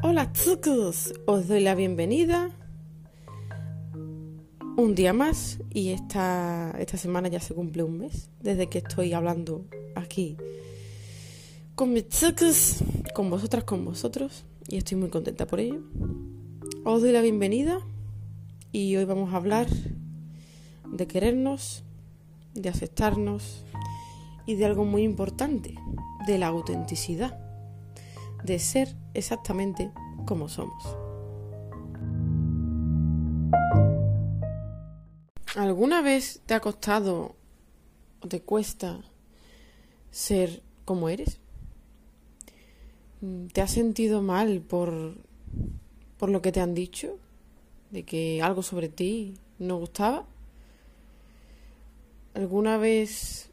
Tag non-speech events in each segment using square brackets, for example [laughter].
Hola chicos, os doy la bienvenida un día más y esta, esta semana ya se cumple un mes desde que estoy hablando aquí con mis chicos, con vosotras, con vosotros y estoy muy contenta por ello. Os doy la bienvenida y hoy vamos a hablar de querernos, de aceptarnos y de algo muy importante, de la autenticidad, de ser exactamente como somos. ¿Alguna vez te ha costado o te cuesta ser como eres? ¿Te has sentido mal por, por lo que te han dicho? ¿De que algo sobre ti no gustaba? ¿Alguna vez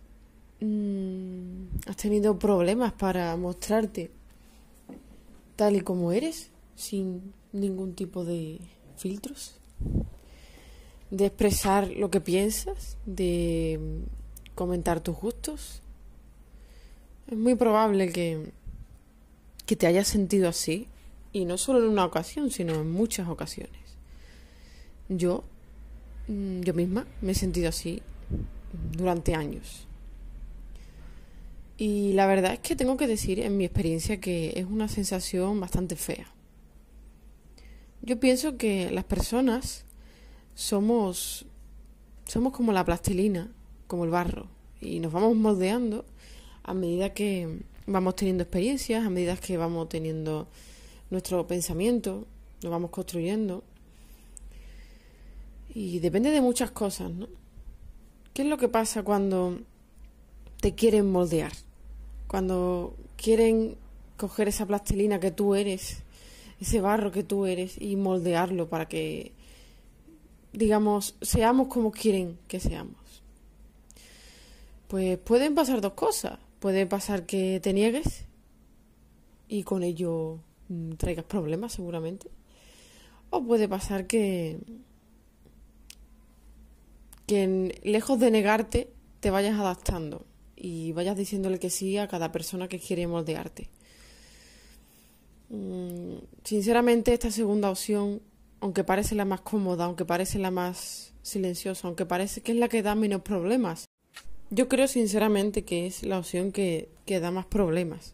mmm, has tenido problemas para mostrarte tal y como eres, sin ningún tipo de filtros? ¿De expresar lo que piensas? ¿De comentar tus gustos? Es muy probable que, que te hayas sentido así, y no solo en una ocasión, sino en muchas ocasiones. Yo, mm, yo misma, me he sentido así durante años. Y la verdad es que tengo que decir en mi experiencia que es una sensación bastante fea. Yo pienso que las personas somos somos como la plastilina, como el barro y nos vamos moldeando a medida que vamos teniendo experiencias, a medida que vamos teniendo nuestro pensamiento, lo vamos construyendo. Y depende de muchas cosas, ¿no? ¿Qué es lo que pasa cuando te quieren moldear? Cuando quieren coger esa plastilina que tú eres, ese barro que tú eres y moldearlo para que, digamos, seamos como quieren que seamos. Pues pueden pasar dos cosas. Puede pasar que te niegues y con ello mm, traigas problemas seguramente. O puede pasar que que lejos de negarte te vayas adaptando y vayas diciéndole que sí a cada persona que quiere moldearte. Mm, sinceramente, esta segunda opción, aunque parece la más cómoda, aunque parece la más silenciosa, aunque parece que es la que da menos problemas, yo creo sinceramente que es la opción que, que da más problemas.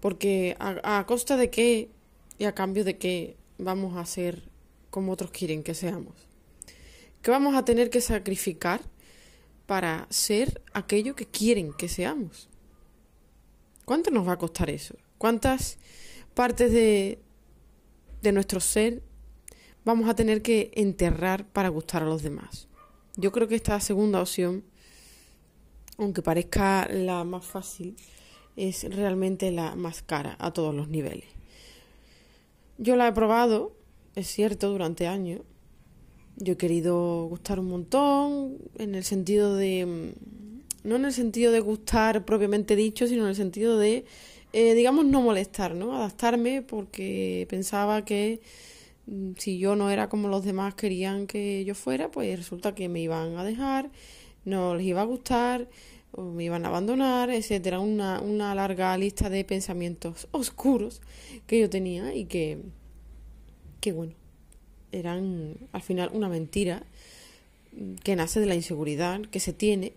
Porque a, a costa de qué y a cambio de qué vamos a ser como otros quieren que seamos. ¿Qué vamos a tener que sacrificar para ser aquello que quieren que seamos? ¿Cuánto nos va a costar eso? ¿Cuántas partes de, de nuestro ser vamos a tener que enterrar para gustar a los demás? Yo creo que esta segunda opción, aunque parezca la más fácil, es realmente la más cara a todos los niveles. Yo la he probado, es cierto, durante años, yo he querido gustar un montón, en el sentido de. Mm, no en el sentido de gustar propiamente dicho, sino en el sentido de, eh, digamos, no molestar, ¿no? Adaptarme porque pensaba que mm, si yo no era como los demás querían que yo fuera, pues resulta que me iban a dejar, no les iba a gustar, o me iban a abandonar, etcétera. Una, una larga lista de pensamientos oscuros que yo tenía y que, que bueno, eran al final una mentira que nace de la inseguridad que se tiene.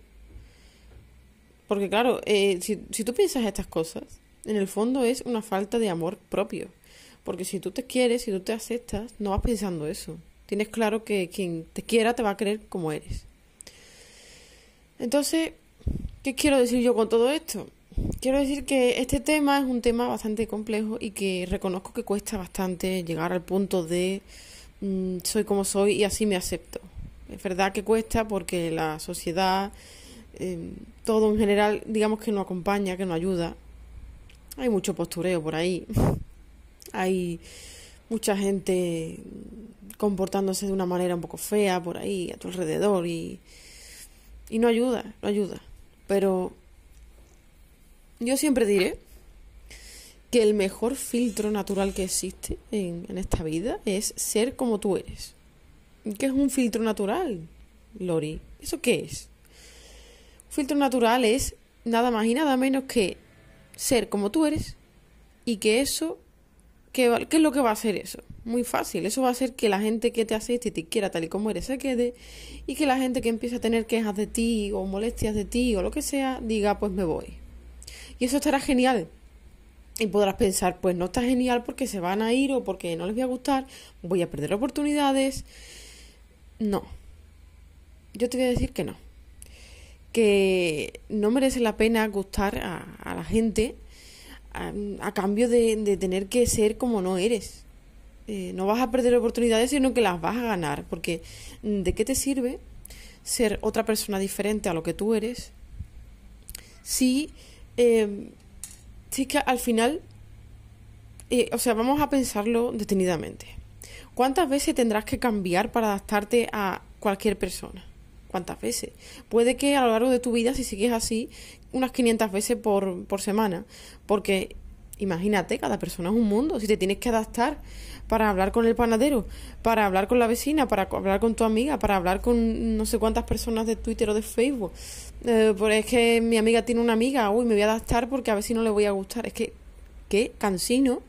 Porque claro, eh, si, si tú piensas estas cosas, en el fondo es una falta de amor propio. Porque si tú te quieres, si tú te aceptas, no vas pensando eso. Tienes claro que quien te quiera te va a querer como eres. Entonces, ¿qué quiero decir yo con todo esto? Quiero decir que este tema es un tema bastante complejo y que reconozco que cuesta bastante llegar al punto de Mm, soy como soy y así me acepto. Es verdad que cuesta porque la sociedad, em, todo en general, digamos que no acompaña, que no ayuda. Hay mucho postureo por ahí. [laughs] Hay mucha gente comportándose de una manera un poco fea por ahí, a tu alrededor, y, y no ayuda, no ayuda. Pero yo siempre diré que el mejor filtro natural que existe en, esta vida es ser como tú eres. ¿Qué es un filtro natural, Lori? ¿Eso qué es? Un filtro natural es nada más y nada menos que ser como tú eres y que eso ¿Qué, ¿Qué, es lo que va a hacer eso? Muy fácil. Eso va a hacer que la gente que te acepte y te quiera tal y como eres se quede y que la gente que empiece a tener quejas de ti o molestias de ti o lo que sea diga pues me voy. Y eso estará genial. Y podrás pensar pues no está genial porque se van a ir o porque no les voy a gustar, voy a perder oportunidades. No. Yo te voy a decir que no. Que no merece la pena gustar a, la gente a, cambio de, tener que ser como no eres. Eh, no vas a perder oportunidades, sino que las vas a ganar. Porque ¿de qué te sirve ser otra persona diferente a lo que tú eres si, eh, si que al final, eh, o sea, vamos a pensarlo detenidamente. ¿Cuántas veces tendrás que cambiar para adaptarte a cualquier persona? ¿Cuántas veces? Puede que a lo largo de tu vida, si sigues así, unas 500 veces por, por semana. Porque imagínate, cada persona es un mundo. Si te tienes que adaptar para hablar con el panadero, para hablar con la vecina, para hablar con tu amiga, para hablar con no sé cuántas personas de Twitter o de Facebook. Eh, pues es que mi amiga tiene una amiga, uy, me voy a adaptar porque a ver si no le voy a gustar. Es que, qué cansino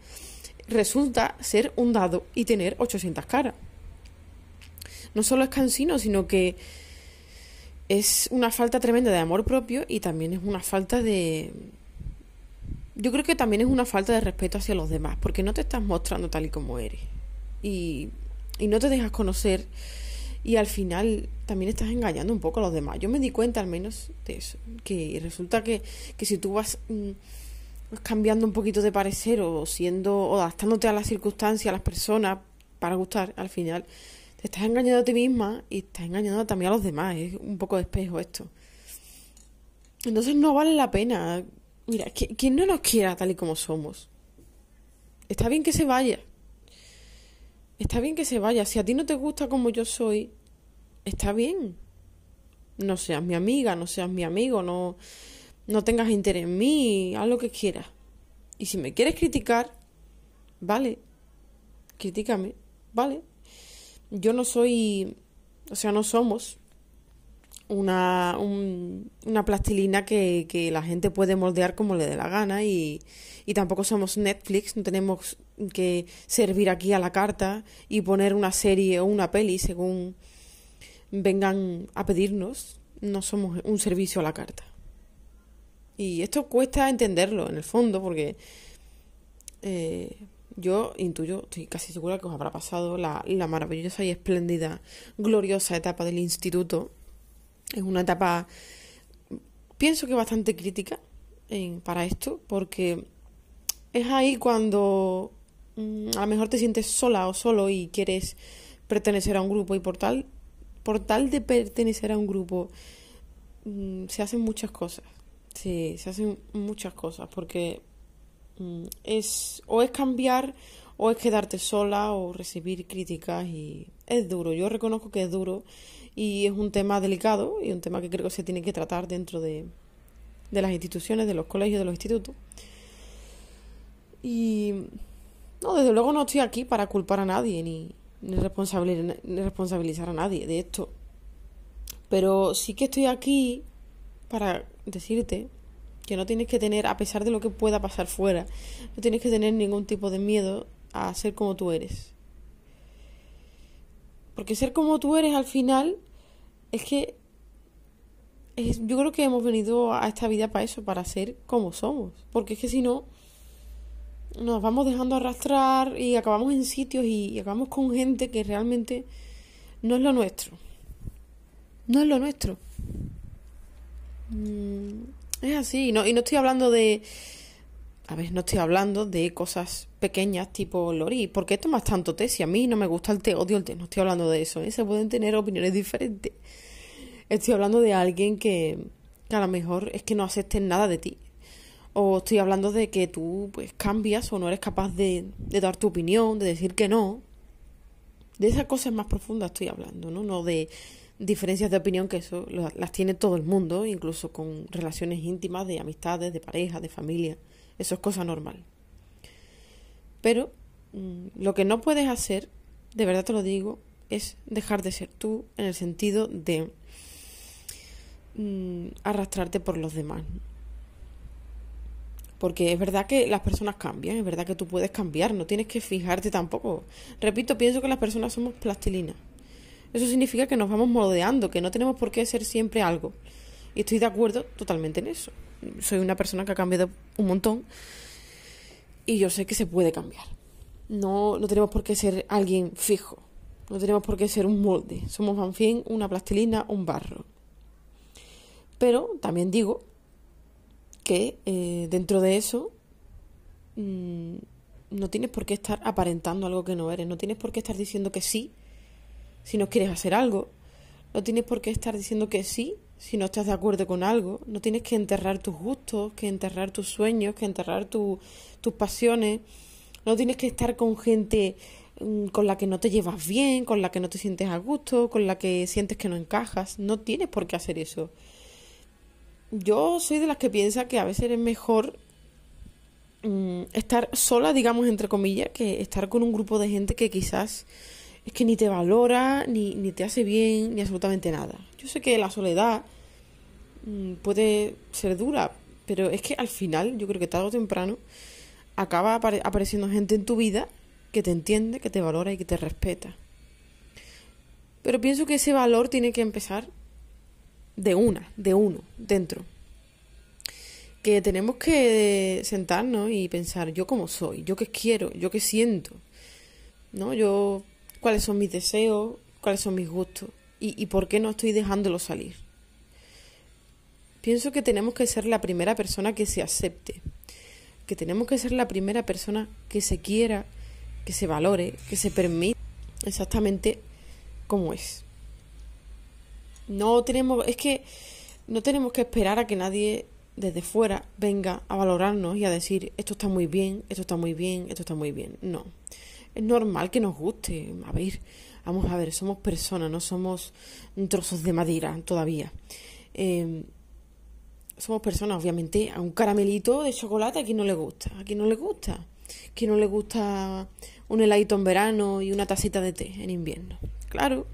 resulta ser un dado y tener 800 caras. No solo es cansino, sino que es una falta tremenda de amor propio y también es una falta de... Yo creo que también es una falta de respeto hacia los demás, porque no te estás mostrando tal y como eres. Y, y no te dejas conocer y al final también estás engañando un poco a los demás. Yo me di cuenta al menos de eso, que resulta que, que si tú vas, mm, cambiando un poquito de parecer o siendo o adaptándote a las circunstancias, a las personas para gustar, al final te estás engañando a ti misma y estás engañando también a los demás. Es un poco de espejo esto. Entonces no vale la pena. Mira, quien no nos quiera tal y como somos. Está bien que se vaya. Está bien que se vaya. Si a ti no te gusta como yo soy, está bien. No seas mi amiga, no seas mi amigo, no, no tengas interés en mí, haz lo que quieras. Y si me quieres criticar, vale, critícame, vale, yo no soy, o sea, no somos una, una plastilina que, que, la gente puede moldear como le dé la gana y, y tampoco somos Netflix, no tenemos que servir aquí a la carta y poner una serie o una peli según vengan a pedirnos, no somos un servicio a la carta. Y esto cuesta entenderlo en el fondo porque eh, yo intuyo, estoy casi segura que os habrá pasado la, maravillosa y espléndida, gloriosa etapa del instituto. Es una etapa, pienso que bastante crítica para esto, porque es ahí cuando mm, a lo mejor te sientes sola o solo y quieres pertenecer a un grupo y por tal, por tal de pertenecer a un grupo mm, se hacen muchas cosas. Sí, se hacen muchas cosas porque Mm, es o es cambiar o es quedarte sola o recibir críticas y es duro. Yo reconozco que es duro y es un tema delicado y un tema que creo que se tiene que tratar dentro de, de las instituciones, de los colegios, de los institutos. Y no, desde luego no estoy aquí para culpar a nadie ni, ni, responsabilizar a nadie de esto. Pero sí que estoy aquí para decirte que no tienes que tener, a pesar de lo que pueda pasar fuera, no tienes que tener ningún tipo de miedo a ser como tú eres. Porque ser como tú eres al final es que yo creo que hemos venido a esta vida para eso, para ser como somos. Porque es que si no, nos vamos dejando arrastrar y acabamos en sitios y, acabamos con gente que realmente no es lo nuestro. No es lo nuestro. Mm, es así, no, y no estoy hablando de... A ver, no estoy hablando de cosas pequeñas tipo Lori, ¿por qué tomas tanto té? Si a mí no me gusta el té, odio el té, no estoy hablando de eso, ¿eh? se pueden tener opiniones diferentes. Estoy hablando de alguien que, a lo mejor es que no aceptes nada de ti. O estoy hablando de que tú pues cambias o no eres capaz de, de dar tu opinión, de decir que no. De esas cosas más profundas estoy hablando, ¿no? No de diferencias de opinión que eso las tiene todo el mundo, incluso con relaciones íntimas de amistades, de pareja, de familia. Eso es cosa normal. Pero mm, lo que no puedes hacer, de verdad te lo digo, es dejar de ser tú en el sentido de mm, arrastrarte por los demás. Porque es verdad que las personas cambian, es verdad que tú puedes cambiar, no tienes que fijarte tampoco. Repito, pienso que las personas somos plastilina. Eso significa que nos vamos moldeando, que no tenemos por qué ser siempre algo. Y estoy de acuerdo totalmente en eso. Soy una persona que ha cambiado un montón y yo sé que se puede cambiar. No, no tenemos por qué ser alguien fijo. No tenemos por qué ser un molde. Somos más bien una plastilina, un barro. Pero también digo que eh, dentro de eso mm, no tienes por qué estar aparentando algo que no eres. No tienes por qué estar diciendo que sí si no quieres hacer algo. No tienes por qué estar diciendo que sí si no estás de acuerdo con algo. No tienes que enterrar tus gustos, que enterrar tus sueños, que enterrar tus pasiones. No tienes que estar con gente mm, con la que no te llevas bien, con la que no te sientes a gusto, con la que sientes que no encajas. No tienes por qué hacer eso. Yo soy de las que piensa que a veces es mejor mm, estar sola, digamos, entre comillas, que estar con un grupo de gente que quizás es que ni te valora, ni, ni te hace bien, ni absolutamente nada. Yo sé que la soledad mm, puede ser dura, pero es que al final, yo creo que tarde o temprano, acaba apareciendo gente en tu vida que te entiende, que te valora y que te respeta. Pero pienso que ese valor tiene que empezar de una, de uno, dentro. Que tenemos que sentarnos y pensar yo cómo soy, yo qué quiero, yo qué siento. ¿No? Yo cuáles son mis deseos, cuáles son mis gustos y, por qué no estoy dejándolo salir. Pienso que tenemos que ser la primera persona que se acepte, que tenemos que ser la primera persona que se quiera, que se valore, que se permita exactamente como es. No tenemos, es que no tenemos que esperar a que nadie desde fuera venga a valorarnos y a decir esto está muy bien, esto está muy bien, esto está muy bien. No es normal que nos guste. A ver, vamos a ver, somos personas, no somos trozos de madera todavía. Em, somos personas, obviamente, a un caramelito de chocolate a quien no le gusta, a quien no le gusta, a quien no le gusta un heladito en verano y una tacita de té en invierno. Claro,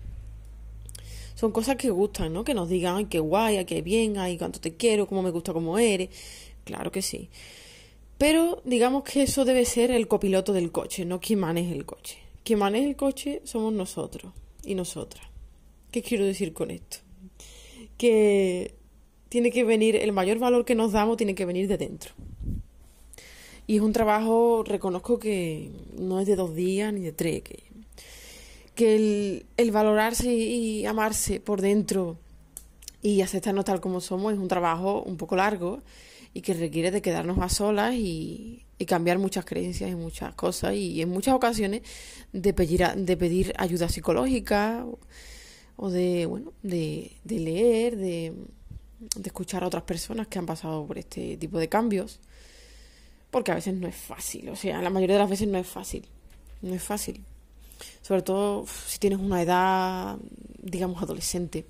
son cosas que gustan, ¿no? Que nos digan, ay, qué guay, ay, qué bien, ay, cuánto te quiero, cómo me gusta cómo eres. Claro que sí. Pero digamos que eso debe ser el copiloto del coche, no quien maneje el coche. Quien maneje el coche somos nosotros y nosotras. ¿Qué quiero decir con esto? Que tiene que venir, el mayor valor que nos damos tiene que venir de dentro. Y es un trabajo, reconozco que no es de dos días ni de tres, que, que el, el valorarse y amarse por dentro y aceptarnos tal como somos es un trabajo un poco largo y que requiere de quedarnos a solas y, cambiar muchas creencias y muchas cosas y en muchas ocasiones de pedir, de pedir ayuda psicológica o de, bueno, de, leer, de, de escuchar a otras personas que han pasado por este tipo de cambios, porque a veces no es fácil, o sea, la mayoría de las veces no es fácil, no es fácil, sobre todo si tienes una edad, digamos, adolescente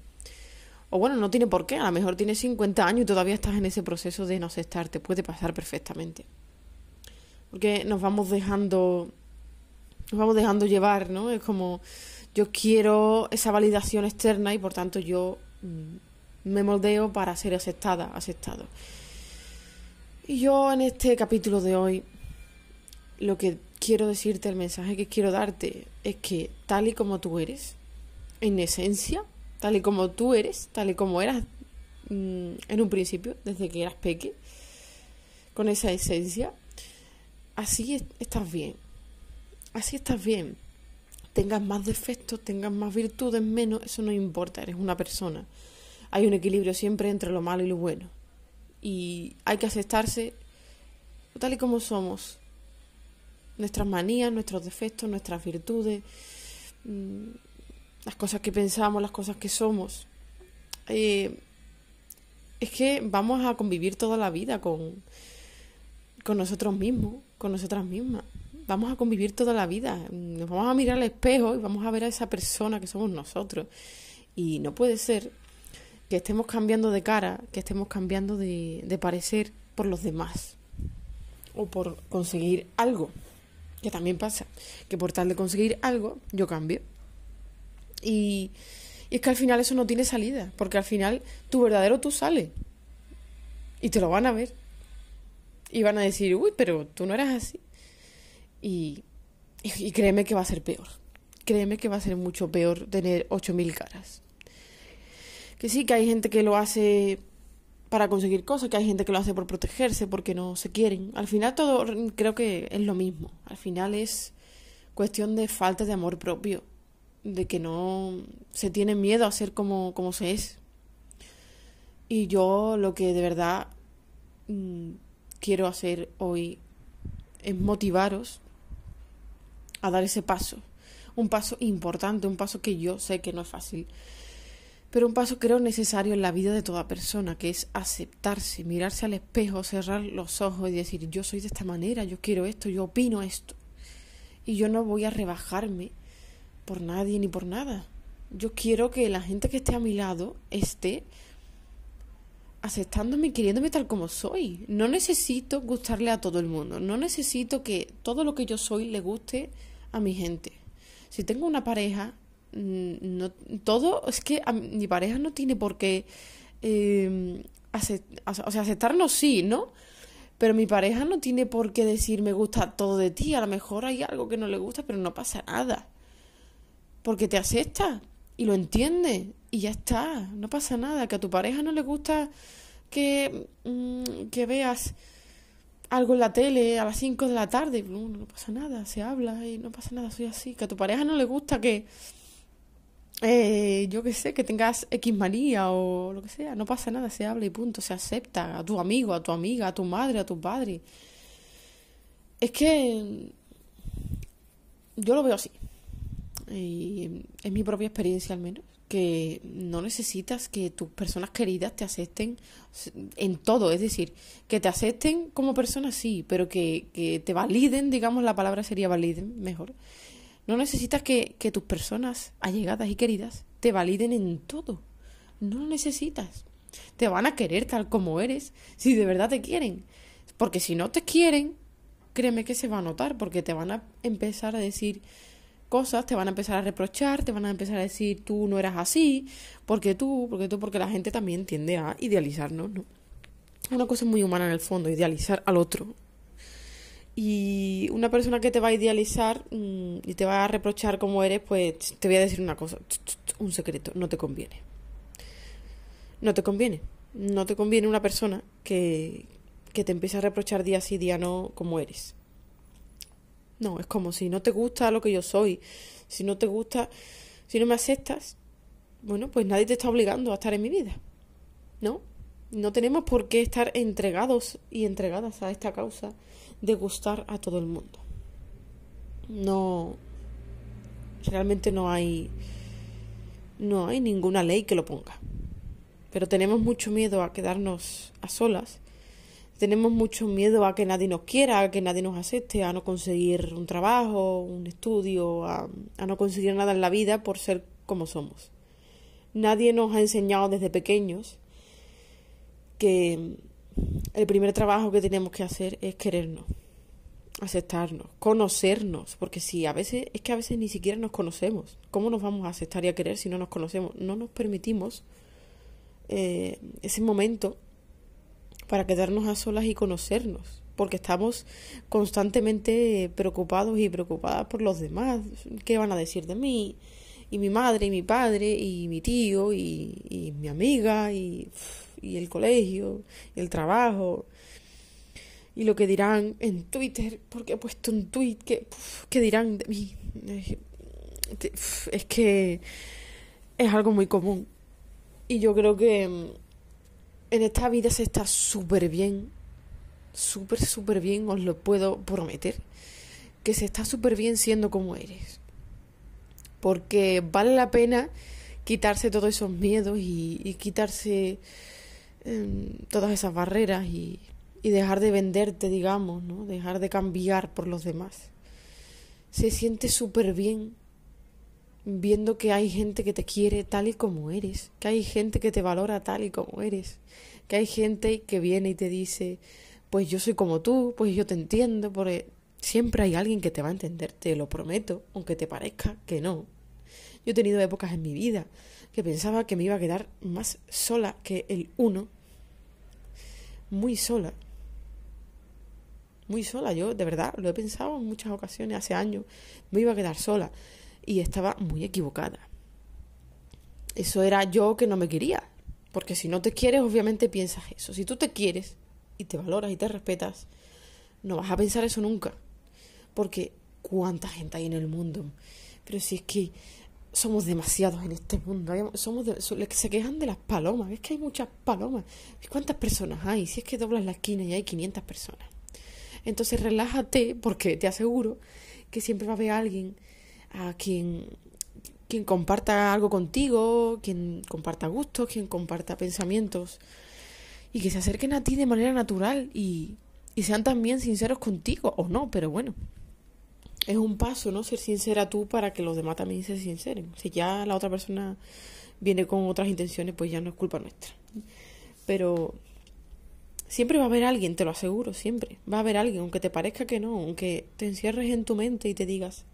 o bueno, no tiene por qué, a lo mejor tienes 50 años y todavía estás en ese proceso de no aceptar, te puede pasar perfectamente. Porque nos vamos dejando, nos vamos dejando llevar, ¿no? Es como, yo quiero esa validación externa y por tanto yo mm, me moldeo para ser aceptada, aceptado. Y yo en este capítulo de hoy, lo que quiero decirte, el mensaje que quiero darte, es que tal y como tú eres, en esencia, tal y como tú eres, tal y como eras mm, en un principio, desde que eras peque, con esa esencia, así estás bien. Así estás bien. Tengas más defectos, tengas más virtudes, menos, eso no importa, eres una persona. Hay un equilibrio siempre entre lo malo y lo bueno. Y hay que aceptarse tal y como somos. Nuestras manías, nuestros defectos, nuestras virtudes. Mm, las cosas que pensamos, las cosas que somos. Eh, es que vamos a convivir toda la vida con, con nosotros mismos, con nosotras mismas. Vamos a convivir toda la vida. Nos vamos a mirar al espejo y vamos a ver a esa persona que somos nosotros. Y no puede ser que estemos cambiando de cara, que estemos cambiando de, de parecer por los demás. O por conseguir algo. Que también pasa. Que por tal de conseguir algo, yo cambio. Y, es que al final eso no tiene salida, porque al final tu verdadero tú sale. Y te lo van a ver. Y van a decir, uy, pero tú no eras así. Y, y, créeme que va a ser peor. Créeme que va a ser mucho peor tener 8.000 caras. Que sí, que hay gente que lo hace para conseguir cosas, que hay gente que lo hace por protegerse, porque no se quieren. Al final todo creo que es lo mismo. Al final es cuestión de falta de amor propio, de que no se tiene miedo a ser como, como se es. Y yo lo que de verdad mm, quiero hacer hoy es motivaros a dar ese paso. Un paso importante, un paso que yo sé que no es fácil, pero un paso creo necesario en la vida de toda persona, que es aceptarse, mirarse al espejo, cerrar los ojos y decir, yo soy de esta manera, yo quiero esto, yo opino esto. Y yo no voy a rebajarme por nadie ni por nada. Yo quiero que la gente que esté a mi lado esté aceptándome y queriéndome tal como soy. No necesito gustarle a todo el mundo. No necesito que todo lo que yo soy le guste a mi gente. Si tengo una pareja, mm, no, todo, es que mi pareja no tiene por qué eh, o sea, aceptarnos sí, ¿no? Pero mi pareja no tiene por qué decir me gusta todo de ti. A lo mejor hay algo que no le gusta, pero no pasa nada. Porque te acepta y lo entiende y ya está. No pasa nada. Que a tu pareja no le gusta que, mm, que veas algo en la tele a las 5 de la tarde. No, no pasa nada. Se habla y no pasa nada. Soy así. Que a tu pareja no le gusta que eh, yo qué sé, que tengas X María o lo que sea, no pasa nada, se habla y punto, se acepta a tu amigo, a tu amiga, a tu madre, a tu padre. Es que yo lo veo así. Y es mi propia experiencia al menos, que no necesitas que tus personas queridas te acepten en todo, es decir, que te acepten como persona sí, pero que, que te validen, digamos la palabra sería validen mejor, no necesitas que, que tus personas allegadas y queridas te validen en todo. No lo necesitas. Te van a querer tal como eres, si de verdad te quieren. Porque si no te quieren, créeme que se va a notar, porque te van a empezar a decir cosas, te van a empezar a reprochar, te van a empezar a decir tú no eras así, porque tú, porque tú, porque la gente también tiende a idealizarnos, ¿no? Una cosa muy humana en el fondo, idealizar al otro, y una persona que te va a idealizar mm, y te va a reprochar como eres, pues te voy a decir una cosa, un secreto, no te conviene. No te conviene. No te conviene una persona que, que te empiece a reprochar día sí, día no, como eres. No, es como si no te gusta lo que yo soy, si no te gusta, si no me aceptas, bueno, pues nadie te está obligando a estar en mi vida. ¿No? No tenemos por qué estar entregados y entregadas a esta causa de gustar a todo el mundo. No, realmente no hay, no hay ninguna ley que lo ponga. Pero tenemos mucho miedo a quedarnos a solas. Tenemos mucho miedo a que nadie nos quiera, a que nadie nos acepte, a no conseguir un trabajo, un estudio, a, no conseguir nada en la vida por ser como somos. Nadie nos ha enseñado desde pequeños que el primer trabajo que tenemos que hacer es querernos, aceptarnos, conocernos, porque si a veces es que a veces ni siquiera nos conocemos. ¿Cómo nos vamos a aceptar y a querer si no nos conocemos? No nos permitimos eh, ese momento para quedarnos a solas y conocernos, porque estamos constantemente preocupados y preocupadas por los demás. ¿Qué van a decir de mí? Y mi madre, y mi padre, y mi tío, y, y mi amiga, y y el colegio, y el trabajo, y lo que dirán en Twitter, porque he puesto un tweet que, que dirán de mí. Es que es algo muy común. Y yo creo que mm, en esta vida se está súper bien, súper, súper bien, os lo puedo prometer, que se está súper bien siendo como eres. Porque vale la pena quitarse todos esos miedos y, quitarse todas esas barreras y, y dejar de venderte, digamos, ¿no? Dejar de cambiar por los demás. Se siente súper bien viendo que hay gente que te quiere tal y como eres, que hay gente que te valora tal y como eres, que hay gente que viene y te dice, pues yo soy como tú, pues yo te entiendo, porque siempre hay alguien que te va a entender, te lo prometo, aunque te parezca que no. Yo he tenido épocas en mi vida que pensaba que me iba a quedar más sola que el uno muy sola. muy sola. Yo, de verdad, lo he pensado en muchas ocasiones, hace años, me iba a quedar sola. Y estaba muy equivocada. Eso era yo que no me quería. Porque si no te quieres, obviamente piensas eso. Si tú te quieres y te valoras y te respetas, no vas a pensar eso nunca. Porque cuánta gente hay en el mundo. Pero si es que somos demasiados en este mundo. Somos se quejan de las palomas. Es que hay muchas palomas. ¿Cuántas personas hay? Si es que doblas la esquina y hay 500 personas. Entonces relájate porque te aseguro que siempre va a haber alguien a quien quien comparta algo contigo, quien comparta gustos, quien comparta pensamientos y que se acerquen a ti de manera natural y, y sean también sinceros contigo o no, pero bueno, es un paso, ¿no? Ser sincera tú para que los demás también se sinceren. Si ya la otra persona viene con otras intenciones, pues ya no es culpa nuestra. Pero siempre va a haber alguien, te lo aseguro, siempre. Va a haber alguien, aunque te parezca que no, aunque te encierres en tu mente y te digas,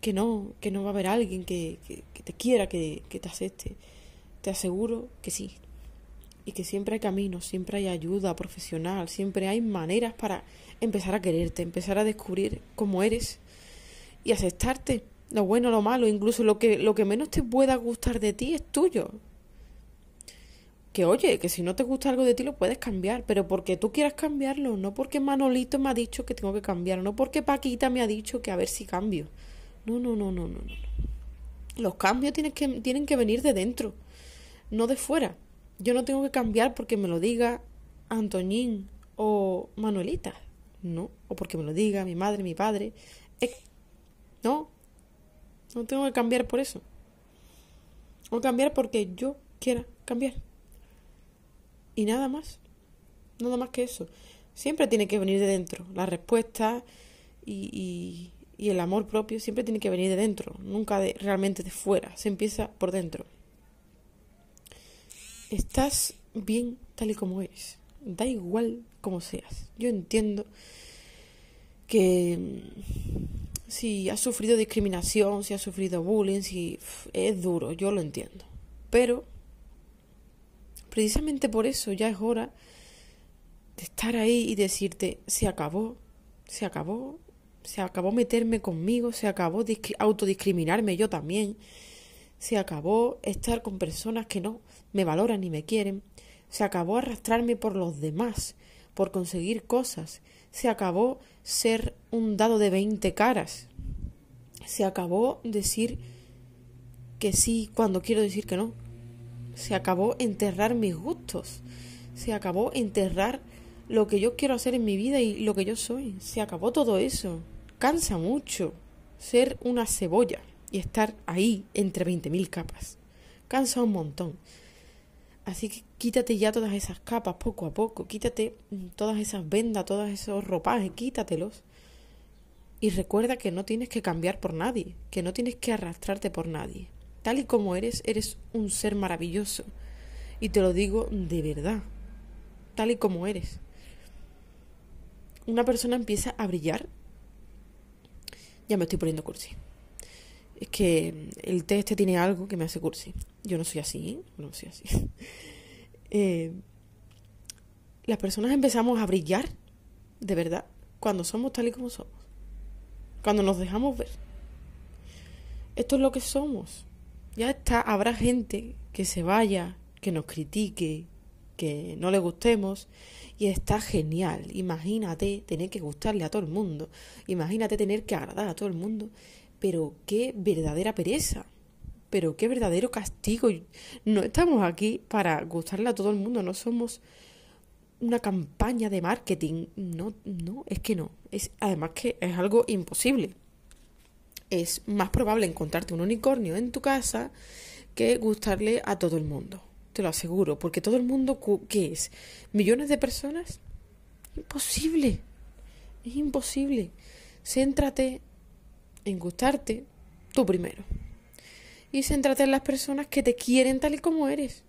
que no, que no va a haber alguien que, que, te quiera, que, que, te acepte. Te aseguro que sí. Y que siempre hay caminos, siempre hay ayuda profesional, siempre hay maneras para empezar a quererte, empezar a descubrir cómo eres y aceptarte. Lo bueno, lo malo, incluso lo que, lo que menos te pueda gustar de ti es tuyo. Que oye, que si no te gusta algo de ti lo puedes cambiar, pero porque tú quieras cambiarlo, no porque Manolito me ha dicho que tengo que cambiar, no porque Paquita me ha dicho que a ver si cambio. No, no, no, no, no, no. Los cambios tienen que, tienen que venir de dentro, no de fuera. Yo no tengo que cambiar porque me lo diga Antoñín o Manuelita, no, o porque me lo diga mi madre, mi padre. no, no tengo que cambiar por eso. Que cambiar porque yo quiera cambiar. Y nada más. Nada más que eso. Siempre tiene que venir de dentro. La respuesta y el amor propio siempre tiene que venir de dentro, nunca de, realmente de fuera, se empieza por dentro. Estás bien tal y como eres, da igual como seas. Yo entiendo que mm, si has sufrido discriminación, si has sufrido bullying, si es duro, yo lo entiendo. Pero precisamente por eso ya es hora de estar ahí y decirte, se acabó, se acabó, se acabó meterme conmigo, se acabó autodiscriminarme yo también, se acabó estar con personas que no me valoran ni me quieren, se acabó arrastrarme por los demás, por conseguir cosas, se acabó ser un dado de veinte caras, se acabó decir que sí cuando quiero decir que no, se acabó enterrar mis gustos, se acabó enterrar lo que yo quiero hacer en mi vida y lo que yo soy, se acabó todo eso. Cansa mucho ser una cebolla y estar ahí entre 20.000 capas. Cansa un montón. Así que quítate ya todas esas capas poco a poco, quítate todas esas vendas, todos esos ropajes, quítatelos. Y recuerda que no tienes que cambiar por nadie, que no tienes que arrastrarte por nadie. Tal y como eres, eres un ser maravilloso. Y te lo digo de verdad, tal y como eres. Una persona empieza a brillar ya me estoy poniendo cursi. Es que el té este tiene algo que me hace cursi. Yo no soy así, no soy así. [laughs] Eh, las personas empezamos a brillar, de verdad, cuando somos tal y como somos. Cuando nos dejamos ver. Esto es lo que somos. Ya está, habrá gente que se vaya, que nos critique, que no le gustemos, y está genial. Imagínate tener que gustarle a todo el mundo. Imagínate tener que agradar a todo el mundo. Pero qué verdadera pereza. Pero qué verdadero castigo. No estamos aquí para gustarle a todo el mundo. No somos una campaña de marketing. No, no, es que no. Es, además que es algo imposible. Es más probable encontrarte un unicornio en tu casa que gustarle a todo el mundo te lo aseguro, porque todo el mundo, ¿qué es? ¿Millones de personas? Imposible, es imposible. Céntrate en gustarte tú primero. Y céntrate en las personas que te quieren tal y como eres,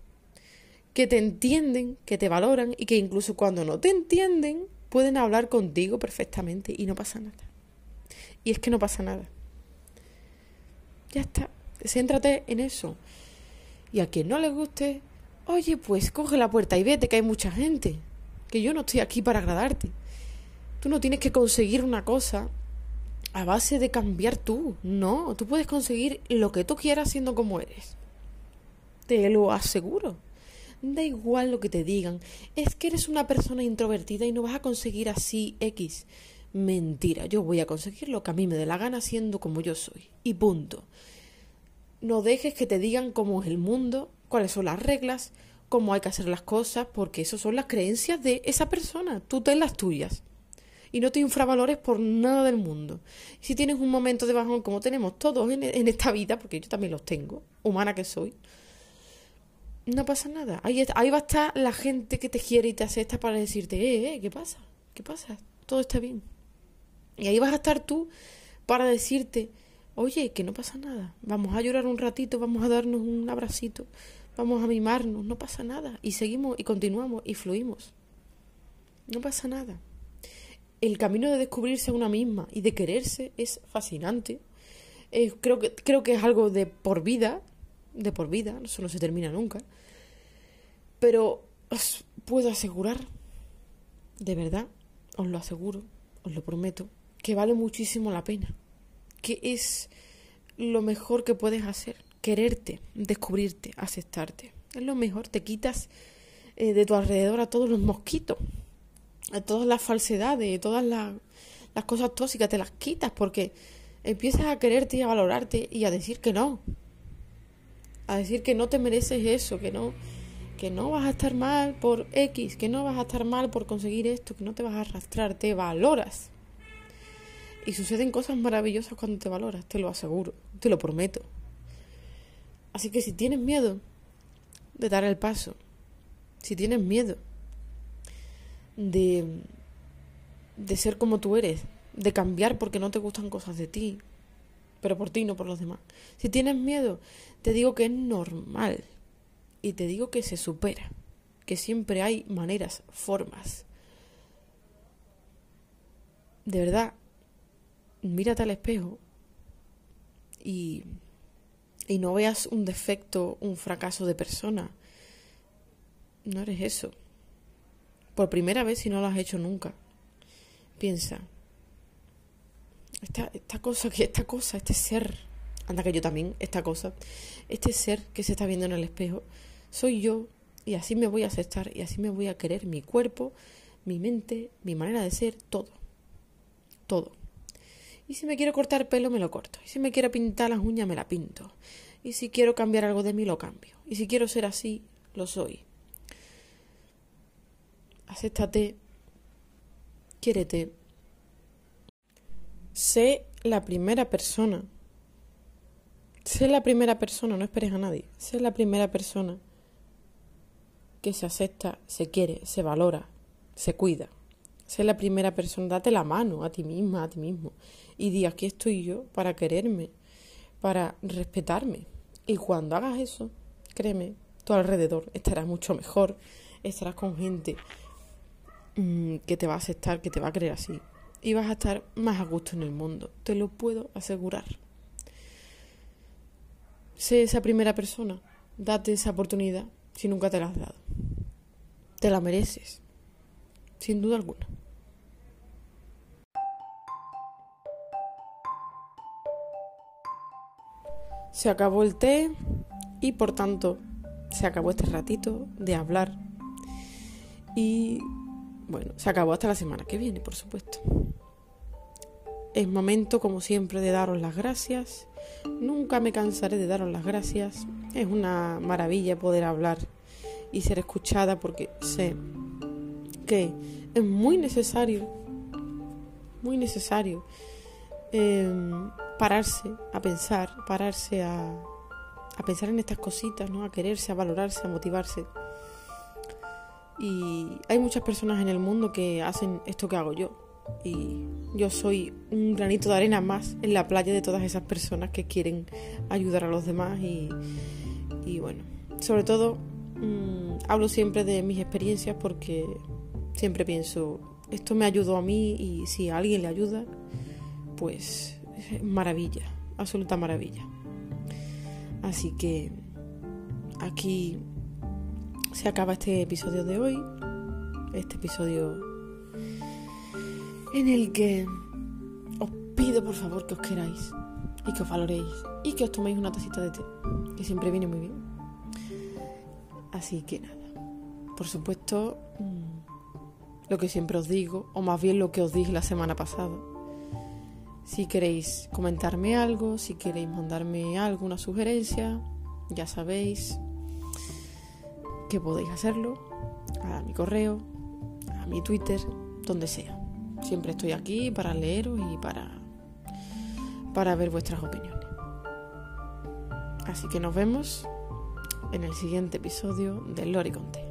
que te entienden, que te valoran y que incluso cuando no te entienden pueden hablar contigo perfectamente y no pasa nada. Y es que no pasa nada. Ya está. Céntrate en eso. Y a quien no le guste, Oye, pues coge la puerta y vete, que hay mucha gente. Que yo no estoy aquí para agradarte. Tú no tienes que conseguir una cosa a base de cambiar tú. No, tú puedes conseguir lo que tú quieras siendo como eres. Te lo aseguro. Da igual lo que te digan. Es que eres una persona introvertida y no vas a conseguir así X. Mentira, yo voy a conseguir lo que a mí me dé la gana siendo como yo soy. Y punto. No dejes que te digan cómo es el mundo, cuáles son las reglas, cómo hay que hacer las cosas, porque esas son las creencias de esa persona. Tú ten las tuyas. Y no te infravalores por nada del mundo. Si tienes un momento de bajón, como tenemos todos en, en esta vida, porque yo también los tengo, humana que soy, no pasa nada. Ahí, ahí va a estar la gente que te quiere y te acepta para decirte, eh, eh, ¿qué pasa? ¿Qué pasa? Todo está bien. Y ahí vas a estar tú para decirte, oye, que no pasa nada, vamos a llorar un ratito, vamos a darnos un abracito, vamos a mimarnos, no pasa nada. Y seguimos y continuamos y fluimos. No pasa nada. El camino de descubrirse a una misma y de quererse es fascinante. creo, que, creo que es algo de por vida, de por vida, eso no se termina nunca. Pero os puedo asegurar, de verdad, os lo aseguro, os lo prometo, que vale muchísimo la pena, que es lo mejor que puedes hacer, quererte, descubrirte, aceptarte. Es lo mejor, te quitas eh, de tu alrededor a todos los mosquitos, a todas las falsedades, todas las, las cosas tóxicas, te las quitas porque empiezas a quererte y a valorarte y a decir que no, a decir que no te mereces eso, que no que no vas a estar mal por X, que no vas a estar mal por conseguir esto, que no te vas a arrastrar, te valoras. Y suceden cosas maravillosas cuando te valoras, te lo aseguro, te lo prometo. Así que si tienes miedo de dar el paso, si tienes miedo de, de ser como tú eres, de cambiar porque no te gustan cosas de ti, pero por ti, no por los demás. Si tienes miedo, te digo que es normal y te digo que se supera, que siempre hay maneras, formas. De verdad, mírate al espejo y, y no veas un defecto, un fracaso de persona. No eres eso. Por primera vez si no lo has hecho nunca. Piensa, esta, esta cosa, que esta cosa, este ser, anda que yo también, esta cosa, este ser que se está viendo en el espejo, soy yo y así me voy a aceptar y así me voy a querer mi cuerpo, mi mente, mi manera de ser, todo. Todo. Y si me quiero cortar pelo, me lo corto. Y si me quiero pintar las uñas, me la pinto. Y si quiero cambiar algo de mí, lo cambio. Y si quiero ser así, lo soy. Acéptate. Quiérete. Sé la primera persona. Sé la primera persona, no esperes a nadie. Sé la primera persona que se acepta, se quiere, se valora, se cuida. Sé la primera persona, date la mano a ti misma, a ti mismo y di aquí estoy yo para quererme, para respetarme. Y cuando hagas eso, créeme, tu alrededor estará mucho mejor, estarás con gente mm, que te va a aceptar, que te va a querer así. Y vas a estar más a gusto en el mundo, te lo puedo asegurar. Sé esa primera persona, date esa oportunidad si nunca te la has dado. Te la mereces, sin duda alguna. Se acabó el té y por tanto se acabó este ratito de hablar. Y bueno, se acabó hasta la semana que viene, por supuesto. Es momento, como siempre, de daros las gracias. Nunca me cansaré de daros las gracias. Es una maravilla poder hablar y ser escuchada porque sé que es muy necesario, muy necesario Em, pararse a pensar, pararse a, a pensar en estas cositas, ¿no? A quererse, a valorarse, a motivarse. Y hay muchas personas en el mundo que hacen esto que hago yo. Y yo soy un granito de arena más en la playa de todas esas personas que quieren ayudar a los demás. Y, y bueno, sobre todo mm, hablo siempre de mis experiencias porque siempre pienso, esto me ayudó a mí y si a alguien le ayuda, pues maravilla, absoluta maravilla. Así que aquí se acaba este episodio de hoy, este episodio en el que os pido por favor que os queráis y que os valoréis y que os toméis una tacita de té, que siempre viene muy bien. Así que nada, por supuesto, mm, lo que siempre os digo, o más bien lo que os dije la semana pasada. Si queréis comentarme algo, si queréis mandarme algo, una sugerencia, ya sabéis que podéis hacerlo a mi correo, a mi Twitter, donde sea. Siempre estoy aquí para leeros y para, para ver vuestras opiniones. Así que nos vemos en el siguiente episodio de Lori Conte.